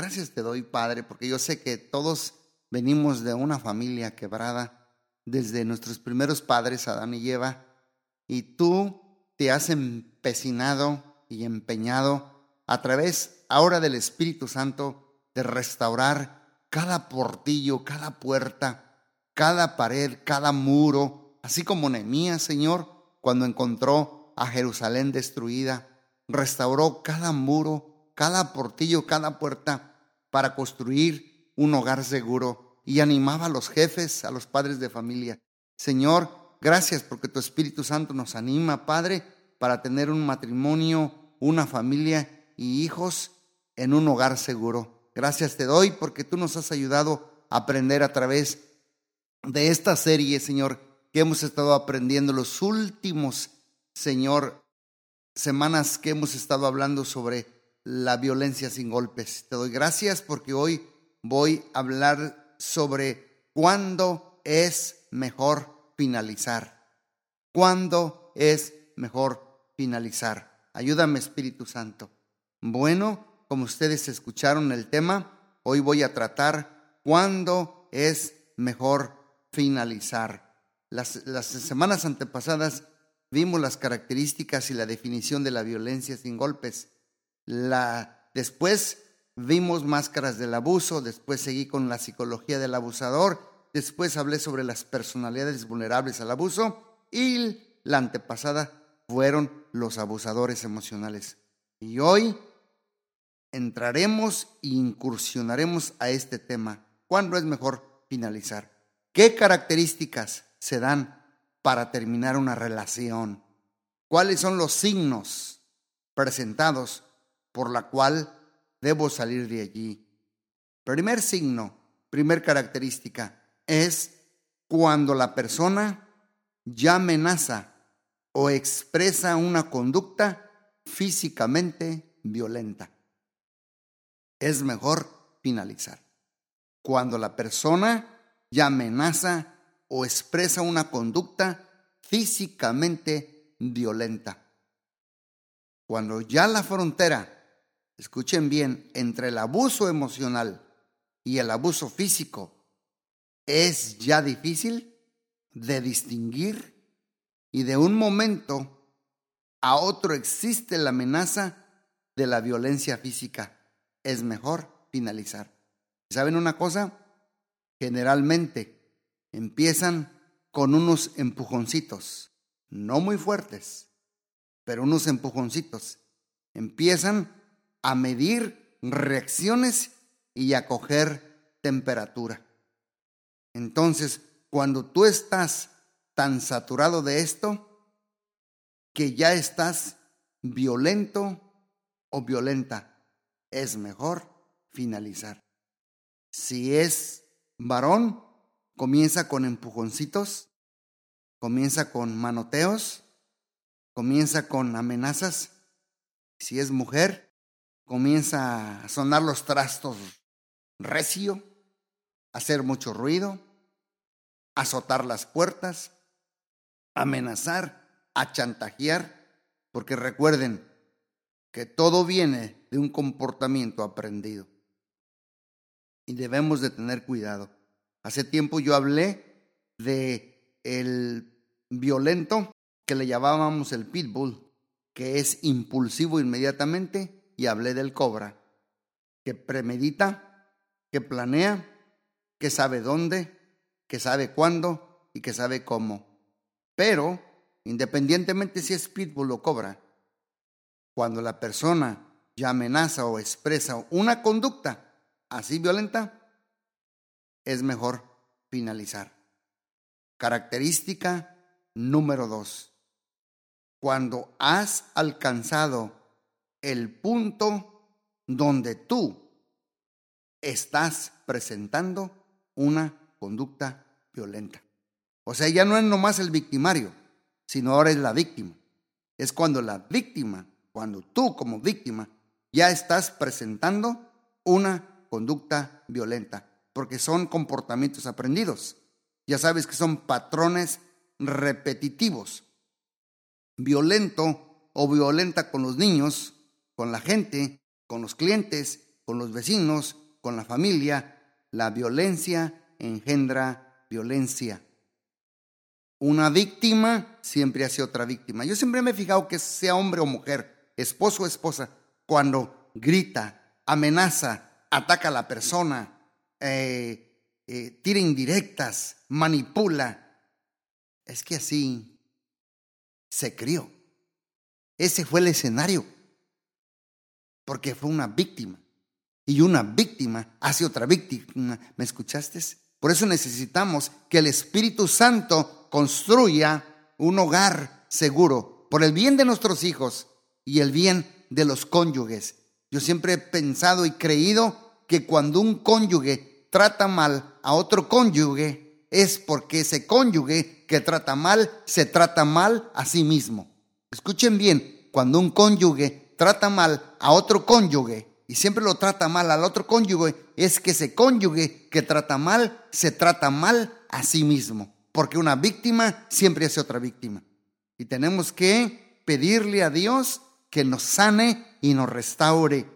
Gracias te doy, Padre, porque yo sé que todos venimos de una familia quebrada desde nuestros primeros padres, Adán y Eva, y tú te has empecinado y empeñado a través ahora del Espíritu Santo de restaurar cada portillo, cada puerta, cada pared, cada muro, así como Nehemías, Señor, cuando encontró a Jerusalén destruida, restauró cada muro, cada portillo, cada puerta para construir un hogar seguro y animaba a los jefes, a los padres de familia. Señor, gracias porque tu Espíritu Santo nos anima, Padre, para tener un matrimonio, una familia y hijos en un hogar seguro. Gracias te doy porque tú nos has ayudado a aprender a través de esta serie, Señor, que hemos estado aprendiendo los últimos, Señor, semanas que hemos estado hablando sobre la violencia sin golpes. Te doy gracias porque hoy voy a hablar sobre cuándo es mejor finalizar. ¿Cuándo es mejor finalizar? Ayúdame, Espíritu Santo. Bueno, como ustedes escucharon el tema, hoy voy a tratar cuándo es mejor finalizar. Las, las semanas antepasadas vimos las características y la definición de la violencia sin golpes. La, después vimos máscaras del abuso, después seguí con la psicología del abusador, después hablé sobre las personalidades vulnerables al abuso y la antepasada fueron los abusadores emocionales. Y hoy entraremos e incursionaremos a este tema. ¿Cuándo es mejor finalizar? ¿Qué características se dan para terminar una relación? ¿Cuáles son los signos presentados por la cual debo salir de allí? Primer signo, primer característica, es cuando la persona ya amenaza o expresa una conducta físicamente violenta. Es mejor finalizar. Cuando la persona ya amenaza o expresa una conducta físicamente violenta. Cuando ya la frontera, escuchen bien, entre el abuso emocional y el abuso físico es ya difícil de distinguir y de un momento a otro existe la amenaza de la violencia física, es mejor finalizar. ¿Saben una cosa? generalmente empiezan con unos empujoncitos, no muy fuertes, pero unos empujoncitos. Empiezan a medir reacciones y a coger temperatura. Entonces, cuando tú estás tan saturado de esto, que ya estás violento o violenta, es mejor finalizar. Si es varón comienza con empujoncitos, comienza con manoteos, comienza con amenazas. Si es mujer, comienza a sonar los trastos recio, hacer mucho ruido, azotar las puertas, amenazar, a chantajear, porque recuerden que todo viene de un comportamiento aprendido y debemos de tener cuidado. Hace tiempo yo hablé de el violento que le llamábamos el pitbull, que es impulsivo inmediatamente, y hablé del cobra, que premedita, que planea, que sabe dónde, que sabe cuándo y que sabe cómo. Pero, independientemente si es pitbull o cobra, cuando la persona ya amenaza o expresa una conducta así violenta, es mejor finalizar. Característica número dos. Cuando has alcanzado el punto donde tú estás presentando una conducta violenta. O sea, ya no es nomás el victimario, sino ahora es la víctima. Es cuando la víctima, cuando tú como víctima, ya estás presentando una conducta violenta, porque son comportamientos aprendidos. Ya sabes que son patrones repetitivos. Violento o violenta con los niños, con la gente, con los clientes, con los vecinos, con la familia. La violencia engendra violencia. Una víctima siempre hace otra víctima. Yo siempre me he fijado que sea hombre o mujer, esposo o esposa, cuando grita, amenaza, ataca a la persona, eh, eh, tira indirectas, manipula. Es que así se crió. Ese fue el escenario. Porque fue una víctima. Y una víctima hace otra víctima. ¿Me escuchaste? Por eso necesitamos que el Espíritu Santo construya un hogar seguro por el bien de nuestros hijos y el bien de los cónyuges. Yo siempre he pensado y creído que cuando un cónyuge trata mal a otro cónyuge es porque ese cónyuge que trata mal se trata mal a sí mismo. Escuchen bien, cuando un cónyuge trata mal a otro cónyuge y siempre lo trata mal al otro cónyuge, es que ese cónyuge que trata mal se trata mal a sí mismo. Porque una víctima siempre hace otra víctima. Y tenemos que pedirle a Dios que nos sane y nos restaure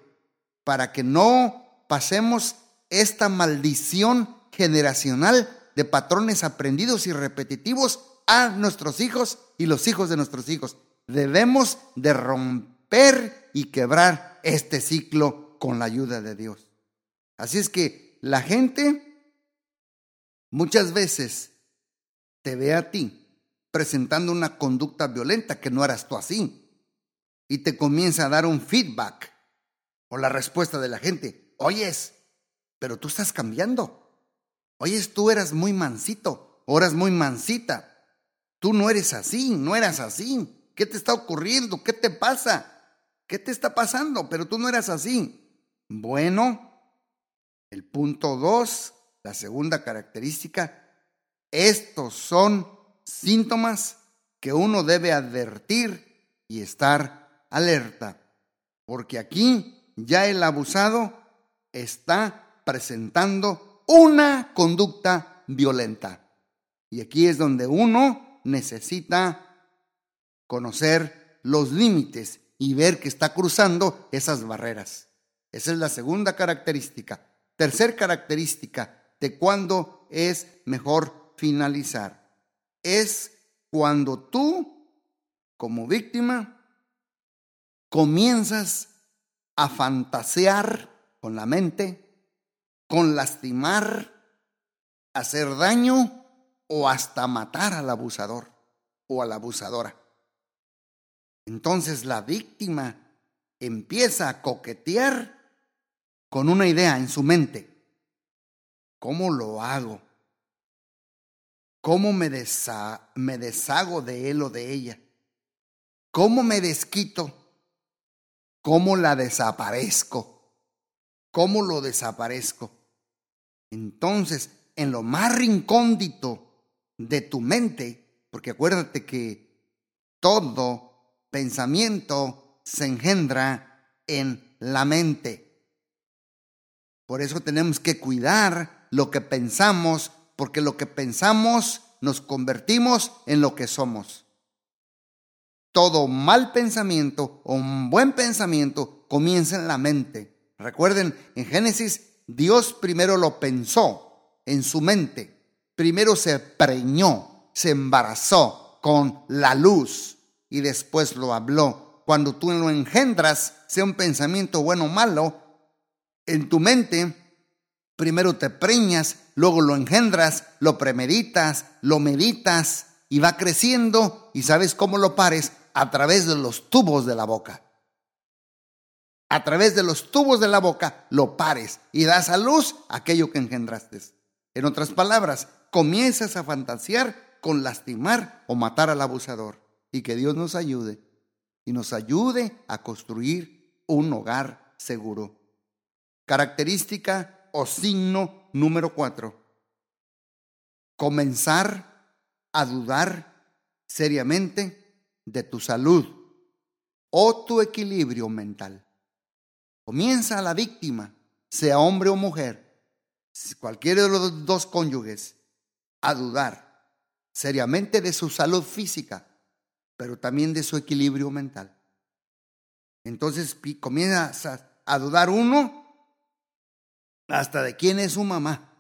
para que no pasemos esta maldición generacional de patrones aprendidos y repetitivos a nuestros hijos y los hijos de nuestros hijos. Debemos de romper y quebrar este ciclo con la ayuda de Dios. Así es que la gente muchas veces te ve a ti presentando una conducta violenta que no eras tú así y te comienza a dar un feedback o la respuesta de la gente, oyes, pero tú estás cambiando. Oyes, tú eras muy mansito, o eras muy mansita. Tú no eres así, no eras así. ¿Qué te está ocurriendo? ¿Qué te pasa? ¿Qué te está pasando? Pero tú no eras así. Bueno, el punto dos, la segunda característica, estos son síntomas que uno debe advertir y estar alerta, porque aquí ya el abusado está presentando una conducta violenta. Y aquí es donde uno necesita conocer los límites y ver que está cruzando esas barreras. Esa es la segunda característica. Tercer característica de cuándo es mejor finalizar. Es cuando tú, como víctima, comienzas a fantasear con la mente, con lastimar, hacer daño o hasta matar al abusador o a la abusadora. Entonces la víctima empieza a coquetear con una idea en su mente. ¿Cómo lo hago? ¿Cómo me, deshago de él o de ella? ¿Cómo me desquito? ¿Cómo la desaparezco? ¿Cómo lo desaparezco? Entonces, en lo más rincóndito de tu mente, porque acuérdate que todo pensamiento se engendra en la mente. Por eso tenemos que cuidar lo que pensamos, porque lo que pensamos nos convertimos en lo que somos todo mal pensamiento o un buen pensamiento comienza en la mente. Recuerden, en Génesis Dios primero lo pensó en su mente. Primero se preñó, se embarazó con la luz y después lo habló. Cuando tú lo engendras, sea un pensamiento bueno o malo, en tu mente, primero te preñas, luego lo engendras, lo premeditas, lo meditas y va creciendo y sabes cómo lo pares a través de los tubos de la boca. A través de los tubos de la boca lo pares y das a luz aquello que engendraste. En otras palabras, comienzas a fantasear con lastimar o matar al abusador. Y que Dios nos ayude y nos ayude a construir un hogar seguro. Característica o signo número cuatro. Comenzar a dudar seriamente de tu salud o tu equilibrio mental. Comienza la víctima, sea hombre o mujer, cualquiera de los dos cónyuges, a dudar seriamente de su salud física, pero también de su equilibrio mental. Entonces comienza a dudar uno hasta de quién es su mamá.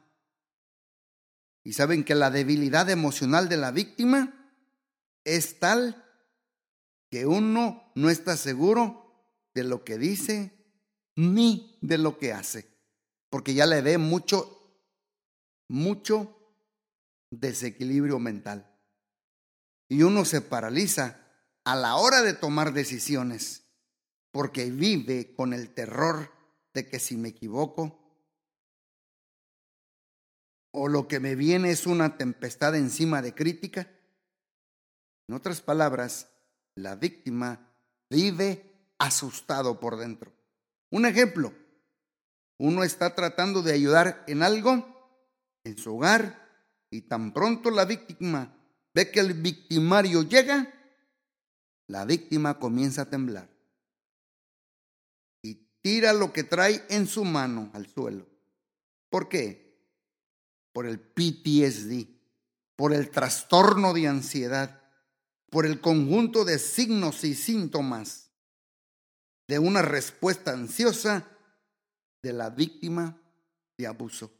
Y saben que la debilidad emocional de la víctima es tal que uno no está seguro de lo que dice ni de lo que hace, porque ya le ve mucho, mucho desequilibrio mental. Y uno se paraliza a la hora de tomar decisiones, porque vive con el terror de que si me equivoco, o lo que me viene es una tempestad encima de crítica. En otras palabras, la víctima vive asustado por dentro. Un ejemplo, uno está tratando de ayudar en algo en su hogar y tan pronto la víctima ve que el victimario llega, la víctima comienza a temblar y tira lo que trae en su mano al suelo. ¿Por qué? por el PTSD, por el trastorno de ansiedad, por el conjunto de signos y síntomas de una respuesta ansiosa de la víctima de abuso.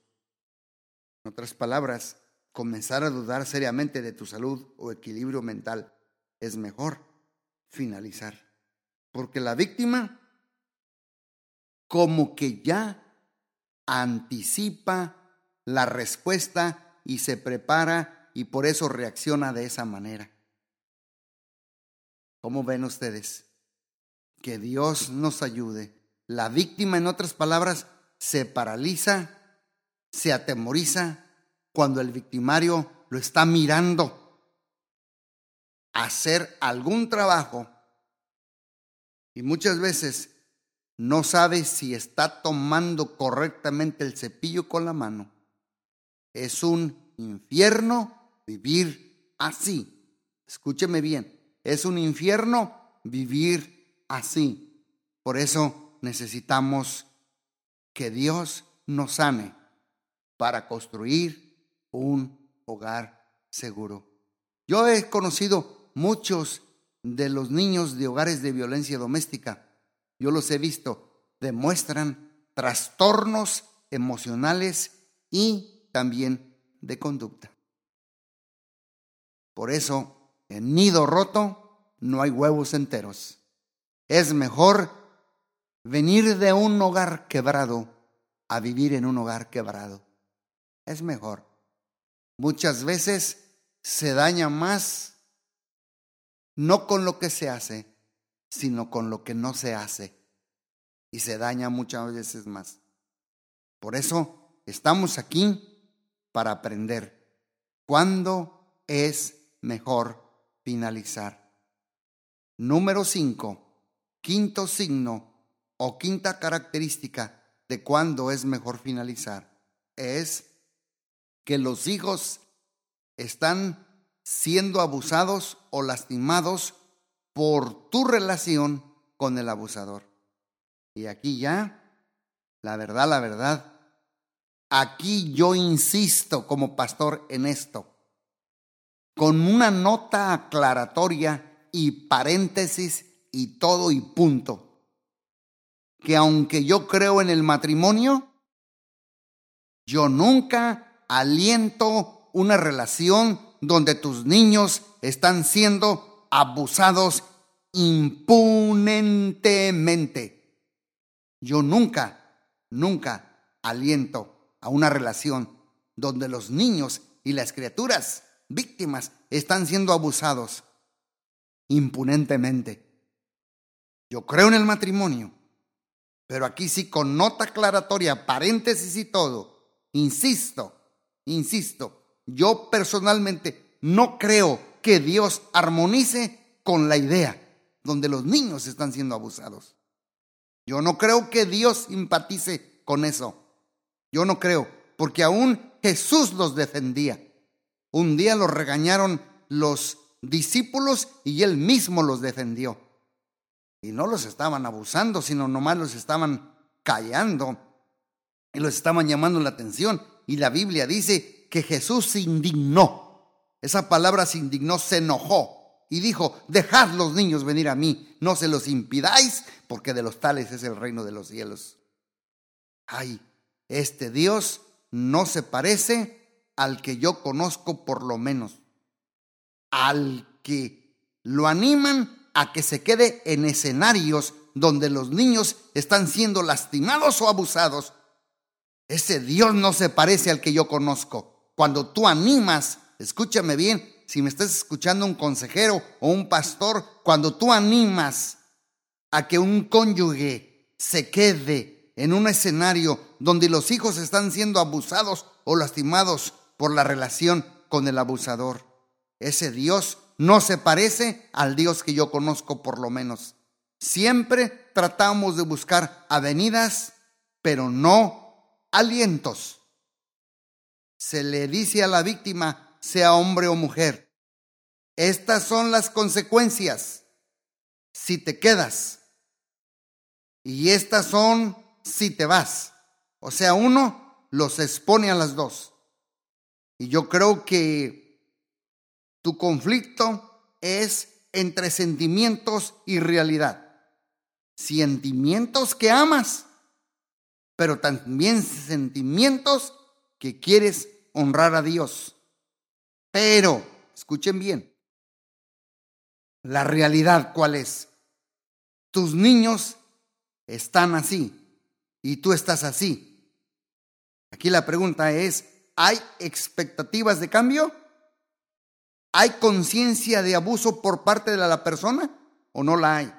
En otras palabras, comenzar a dudar seriamente de tu salud o equilibrio mental es mejor finalizar. Porque la víctima como que ya anticipa la respuesta y se prepara y por eso reacciona de esa manera. ¿Cómo ven ustedes? Que Dios nos ayude. La víctima, en otras palabras, se paraliza, se atemoriza cuando el victimario lo está mirando hacer algún trabajo y muchas veces no sabe si está tomando correctamente el cepillo con la mano es un infierno vivir así. Escúcheme bien, es un infierno vivir así. Por eso necesitamos que Dios nos sane para construir un hogar seguro. Yo he conocido muchos de los niños de hogares de violencia doméstica. Yo los he visto. Demuestran trastornos emocionales y también de conducta. Por eso, en nido roto no hay huevos enteros. Es mejor venir de un hogar quebrado a vivir en un hogar quebrado. Es mejor. Muchas veces se daña más no con lo que se hace, sino con lo que no se hace. Y se daña muchas veces más. Por eso estamos aquí para aprender cuándo es mejor finalizar. Número 5. Quinto signo o quinta característica de cuándo es mejor finalizar es que los hijos están siendo abusados o lastimados por tu relación con el abusador. Y aquí ya, la verdad, la verdad, Aquí yo insisto como pastor en esto, con una nota aclaratoria y paréntesis y todo y punto, que aunque yo creo en el matrimonio, yo nunca aliento una relación donde tus niños están siendo abusados impunentemente. Yo nunca, nunca aliento a una relación donde los niños y las criaturas víctimas están siendo abusados impunentemente. Yo creo en el matrimonio, pero aquí sí con nota aclaratoria, paréntesis y todo, insisto, insisto, yo personalmente no creo que Dios armonice con la idea donde los niños están siendo abusados. Yo no creo que Dios simpatice con eso. Yo no creo, porque aún Jesús los defendía. Un día los regañaron los discípulos y él mismo los defendió. Y no los estaban abusando, sino nomás los estaban callando y los estaban llamando la atención. Y la Biblia dice que Jesús se indignó. Esa palabra se indignó, se enojó y dijo, dejad los niños venir a mí, no se los impidáis, porque de los tales es el reino de los cielos. Ay, este Dios no se parece al que yo conozco por lo menos, al que lo animan a que se quede en escenarios donde los niños están siendo lastimados o abusados. Ese Dios no se parece al que yo conozco. Cuando tú animas, escúchame bien, si me estás escuchando un consejero o un pastor, cuando tú animas a que un cónyuge se quede en un escenario donde los hijos están siendo abusados o lastimados por la relación con el abusador, ese Dios no se parece al Dios que yo conozco por lo menos. Siempre tratamos de buscar avenidas, pero no alientos. Se le dice a la víctima, sea hombre o mujer, estas son las consecuencias si te quedas. Y estas son si te vas. O sea, uno los expone a las dos. Y yo creo que tu conflicto es entre sentimientos y realidad. Sentimientos que amas, pero también sentimientos que quieres honrar a Dios. Pero, escuchen bien, la realidad cuál es. Tus niños están así y tú estás así. Aquí la pregunta es, ¿hay expectativas de cambio? ¿Hay conciencia de abuso por parte de la persona o no la hay?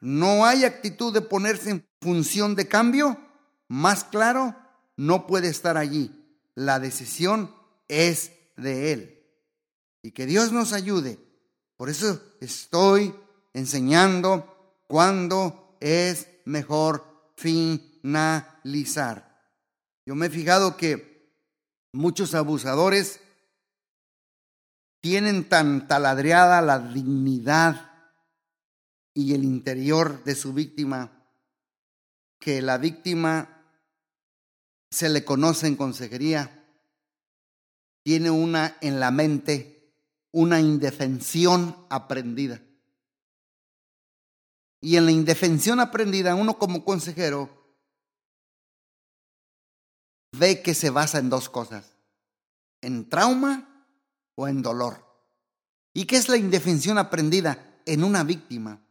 ¿No hay actitud de ponerse en función de cambio? Más claro, no puede estar allí. La decisión es de Él. Y que Dios nos ayude. Por eso estoy enseñando cuándo es mejor finalizar. Yo me he fijado que muchos abusadores tienen tan taladreada la dignidad y el interior de su víctima que la víctima se le conoce en consejería, tiene una en la mente, una indefensión aprendida. Y en la indefensión aprendida, uno como consejero ve que se basa en dos cosas, en trauma o en dolor. ¿Y qué es la indefensión aprendida en una víctima?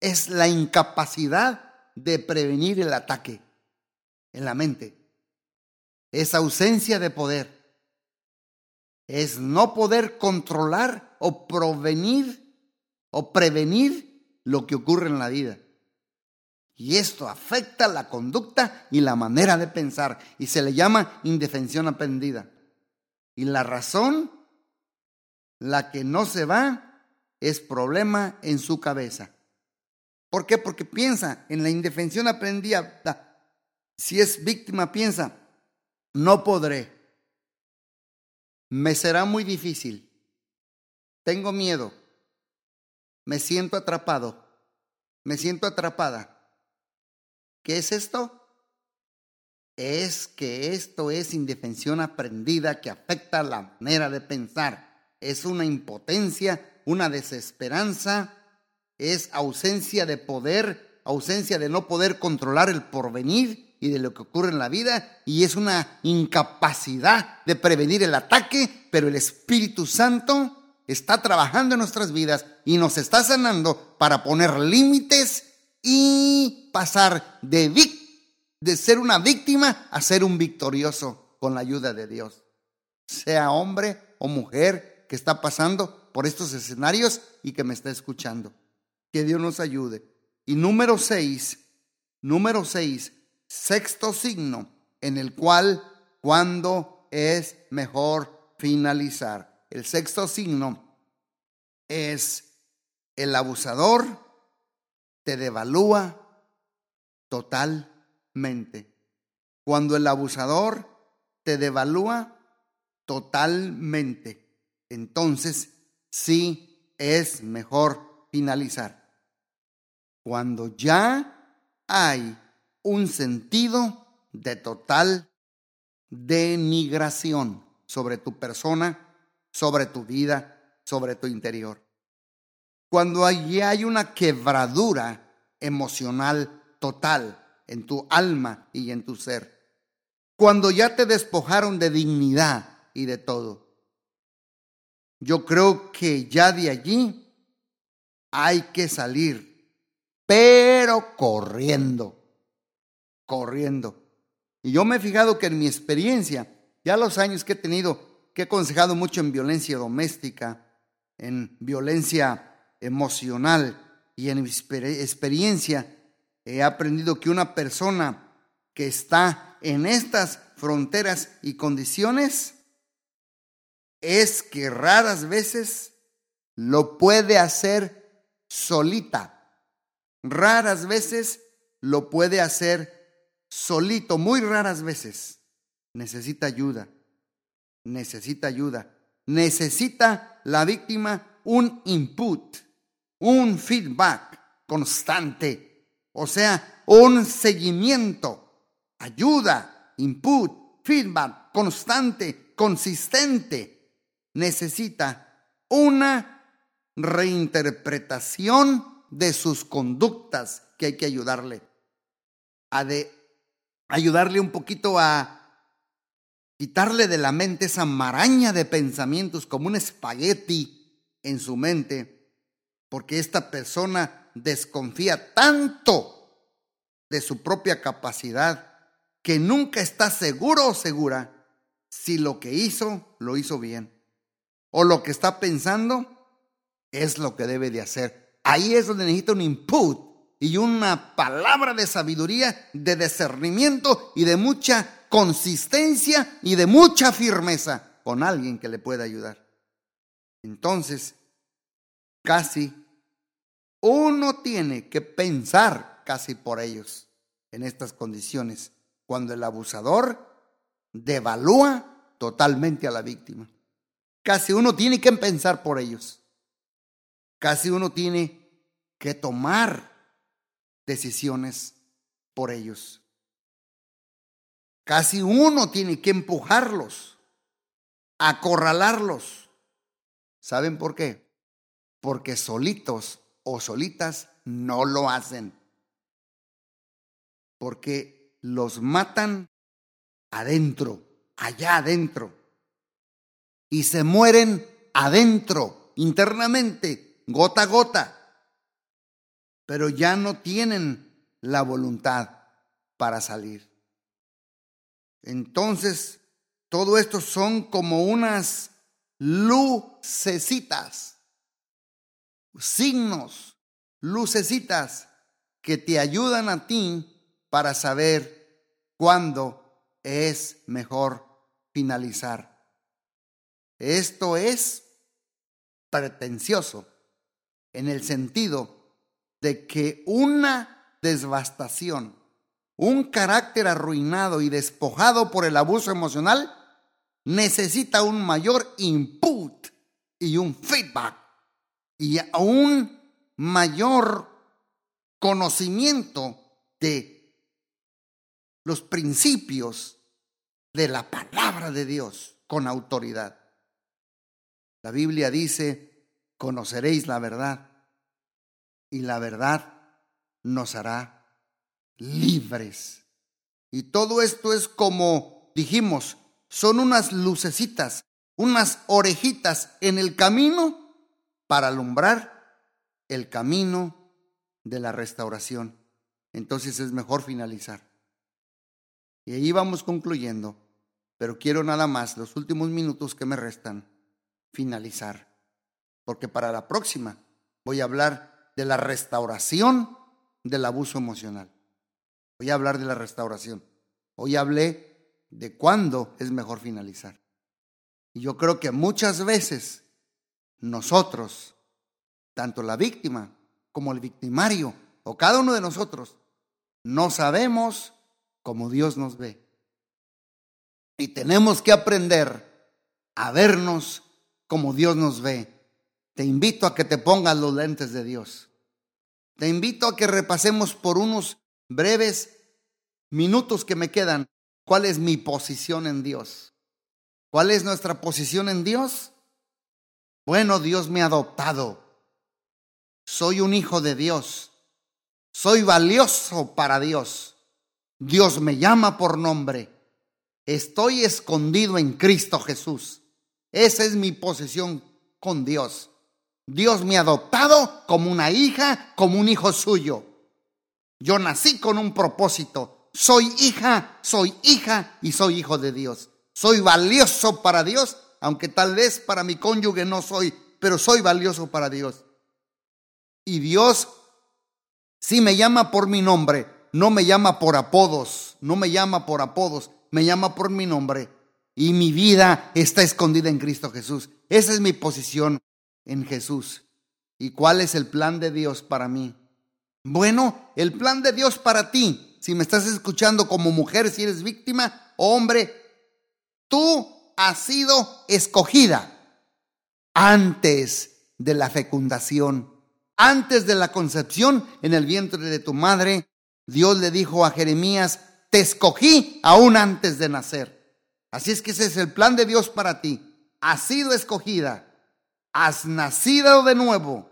Es la incapacidad de prevenir el ataque en la mente. Es ausencia de poder. Es no poder controlar o provenir o prevenir lo que ocurre en la vida. Y esto afecta la conducta y la manera de pensar y se le llama indefensión aprendida. Y la razón la que no se va es problema en su cabeza. ¿Por qué? Porque piensa en la indefensión aprendida. Si es víctima, piensa, no podré. Me será muy difícil. Tengo miedo. Me siento atrapado. Me siento atrapada. ¿Qué es esto? Es que esto es indefensión aprendida que afecta la manera de pensar es una impotencia, una desesperanza, es ausencia de poder, ausencia de no poder controlar el porvenir y de lo que ocurre en la vida, y es una incapacidad de prevenir el ataque, pero el Espíritu Santo está trabajando en nuestras vidas y nos está sanando para poner límites y pasar de, de ser una víctima a ser un victorioso con la ayuda de Dios. Sea hombre o mujer, que está pasando por estos escenarios y que me está escuchando. Que Dios nos ayude. Y número seis, número seis, sexto signo en el cual cuando es mejor finalizar. El sexto signo es el abusador te devalúa totalmente. Cuando el abusador te devalúa totalmente entonces sí es mejor finalizar. Cuando ya hay un sentido de total denigración sobre tu persona, sobre tu vida, sobre tu interior. Cuando allí hay una quebradura emocional total en tu alma y en tu ser. cuando ya te despojaron de dignidad y de todo. Yo creo que ya de allí hay que salir, pero corriendo, corriendo. Y yo me he fijado que en mi experiencia, ya los años que he tenido, que he aconsejado mucho en violencia doméstica, en violencia emocional y en mi experiencia, he aprendido que una persona que está en estas fronteras y condiciones es que raras veces lo puede hacer solita. Raras veces lo puede hacer solito, muy raras veces. Necesita ayuda, necesita ayuda. Necesita la víctima un input, un feedback constante, o sea, un seguimiento, ayuda, input, feedback constante, consistente. Necesita una reinterpretación de sus conductas que hay que ayudarle a de ayudarle un poquito a quitarle de la mente esa maraña de pensamientos como un espagueti en su mente, porque esta persona desconfía tanto de su propia capacidad que nunca está seguro o segura si lo que hizo lo hizo bien o lo que está pensando es lo que debe de hacer. Ahí es donde necesita un input y una palabra de sabiduría, de discernimiento y de mucha consistencia y de mucha firmeza con alguien que le pueda ayudar. Entonces, casi uno tiene que pensar casi por ellos en estas condiciones, cuando el abusador devalúa totalmente a la víctima. Casi uno tiene que pensar por ellos. Casi uno tiene que tomar decisiones por ellos. Casi uno tiene que empujarlos, acorralarlos. ¿Saben por qué? Porque solitos o solitas no lo hacen. Porque los matan adentro, allá adentro. Y se mueren adentro, internamente, gota a gota pero ya no tienen la voluntad para salir. Entonces, todo esto son como unas lucecitas, signos, lucecitas que te ayudan a ti para saber cuándo es mejor finalizar. Esto es pretencioso en el sentido de que una devastación, un carácter arruinado y despojado por el abuso emocional, necesita un mayor input y un feedback y un mayor conocimiento de los principios de la palabra de Dios con autoridad. La Biblia dice, conoceréis la verdad y la verdad nos hará libres. Y todo esto es como dijimos, son unas lucecitas, unas orejitas en el camino para alumbrar el camino de la restauración. Entonces es mejor finalizar. Y ahí vamos concluyendo, pero quiero nada más, los últimos minutos que me restan, finalizar. Porque para la próxima voy a hablar de la restauración del abuso emocional. Voy a hablar de la restauración. Hoy hablé de cuándo es mejor finalizar. Y yo creo que muchas veces nosotros, tanto la víctima como el victimario, o cada uno de nosotros, no sabemos cómo Dios nos ve. Y tenemos que aprender a vernos como Dios nos ve. Te invito a que te pongas los lentes de Dios. Te invito a que repasemos por unos breves minutos que me quedan cuál es mi posición en Dios. ¿Cuál es nuestra posición en Dios? Bueno, Dios me ha adoptado. Soy un hijo de Dios. Soy valioso para Dios. Dios me llama por nombre. Estoy escondido en Cristo Jesús. Esa es mi posesión con Dios. Dios me ha adoptado como una hija, como un hijo suyo. Yo nací con un propósito. Soy hija, soy hija y soy hijo de Dios. Soy valioso para Dios, aunque tal vez para mi cónyuge no soy, pero soy valioso para Dios. Y Dios sí me llama por mi nombre, no me llama por apodos, no me llama por apodos, me llama por mi nombre. Y mi vida está escondida en Cristo Jesús. Esa es mi posición en Jesús. ¿Y cuál es el plan de Dios para mí? Bueno, el plan de Dios para ti, si me estás escuchando como mujer, si eres víctima hombre, tú has sido escogida antes de la fecundación, antes de la concepción en el vientre de tu madre. Dios le dijo a Jeremías, te escogí aún antes de nacer. Así es que ese es el plan de Dios para ti. Has sido escogida, has nacido de nuevo,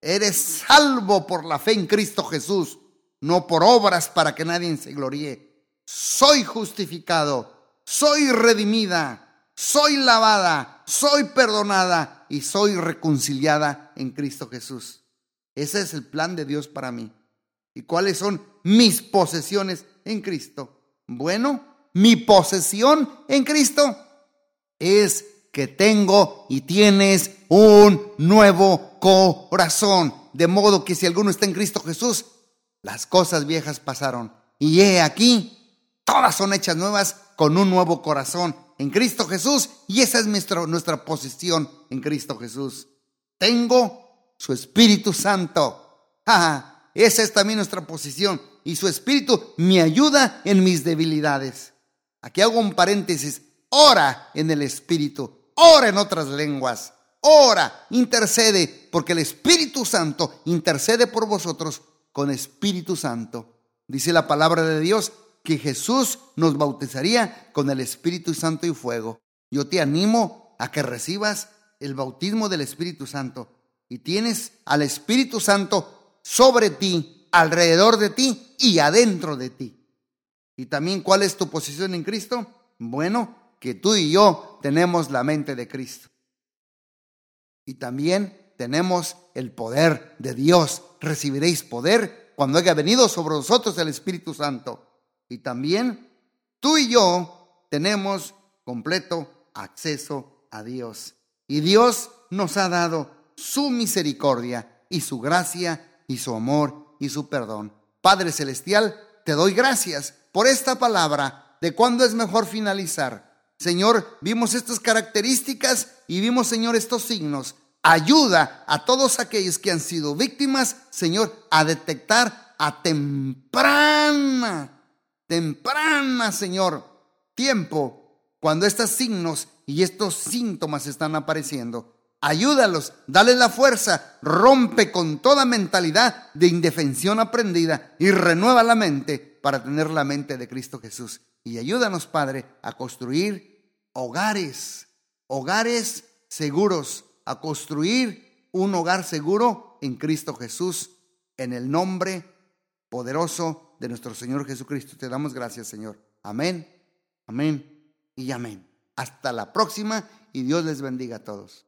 eres salvo por la fe en Cristo Jesús, no por obras para que nadie se gloríe. Soy justificado, soy redimida, soy lavada, soy perdonada y soy reconciliada en Cristo Jesús. Ese es el plan de Dios para mí. ¿Y cuáles son mis posesiones en Cristo? Bueno, mi posesión en Cristo es que tengo y tienes un nuevo corazón. De modo que si alguno está en Cristo Jesús, las cosas viejas pasaron. Y he aquí, todas son hechas nuevas con un nuevo corazón en Cristo Jesús. Y esa es nuestra, posición en Cristo Jesús. Tengo su Espíritu Santo. esa es también nuestra posición y su espíritu me ayuda en mis debilidades. Aquí hago un paréntesis. Ora en el espíritu, ora en otras lenguas, ora, intercede, porque el Espíritu Santo intercede por vosotros con Espíritu Santo. Dice la palabra de Dios que Jesús nos bautizaría con el Espíritu Santo y fuego. Yo te animo a que recibas el bautismo del Espíritu Santo y tienes al Espíritu Santo sobre ti alrededor de ti y adentro de ti. Y también, ¿cuál es tu posición en Cristo? Bueno, que tú y yo tenemos la mente de Cristo. Y también tenemos el poder de Dios. Recibiréis poder cuando haya venido sobre vosotros el Espíritu Santo. Y también tú y yo tenemos completo acceso a Dios. Y Dios nos ha dado su misericordia y su gracia y su amor y su perdón. Padre Celestial, te doy gracias por esta palabra de cuándo es mejor finalizar. Señor, vimos estas características y vimos, Señor, estos signos. Ayuda a todos aquellos que han sido víctimas, Señor, a detectar a temprana, temprana, Señor, tiempo, cuando estos signos y estos síntomas están apareciendo ayúdalos, dale la fuerza, rompe con toda mentalidad de indefensión aprendida y renueva la mente para tener la mente de Cristo Jesús. Y ayúdanos, Padre, a construir hogares, hogares seguros, a construir un hogar seguro en Cristo Jesús, en el nombre poderoso de nuestro Señor Jesucristo. Te damos gracias, Señor. Amén, amén y amén. Hasta la próxima y Dios les bendiga a todos.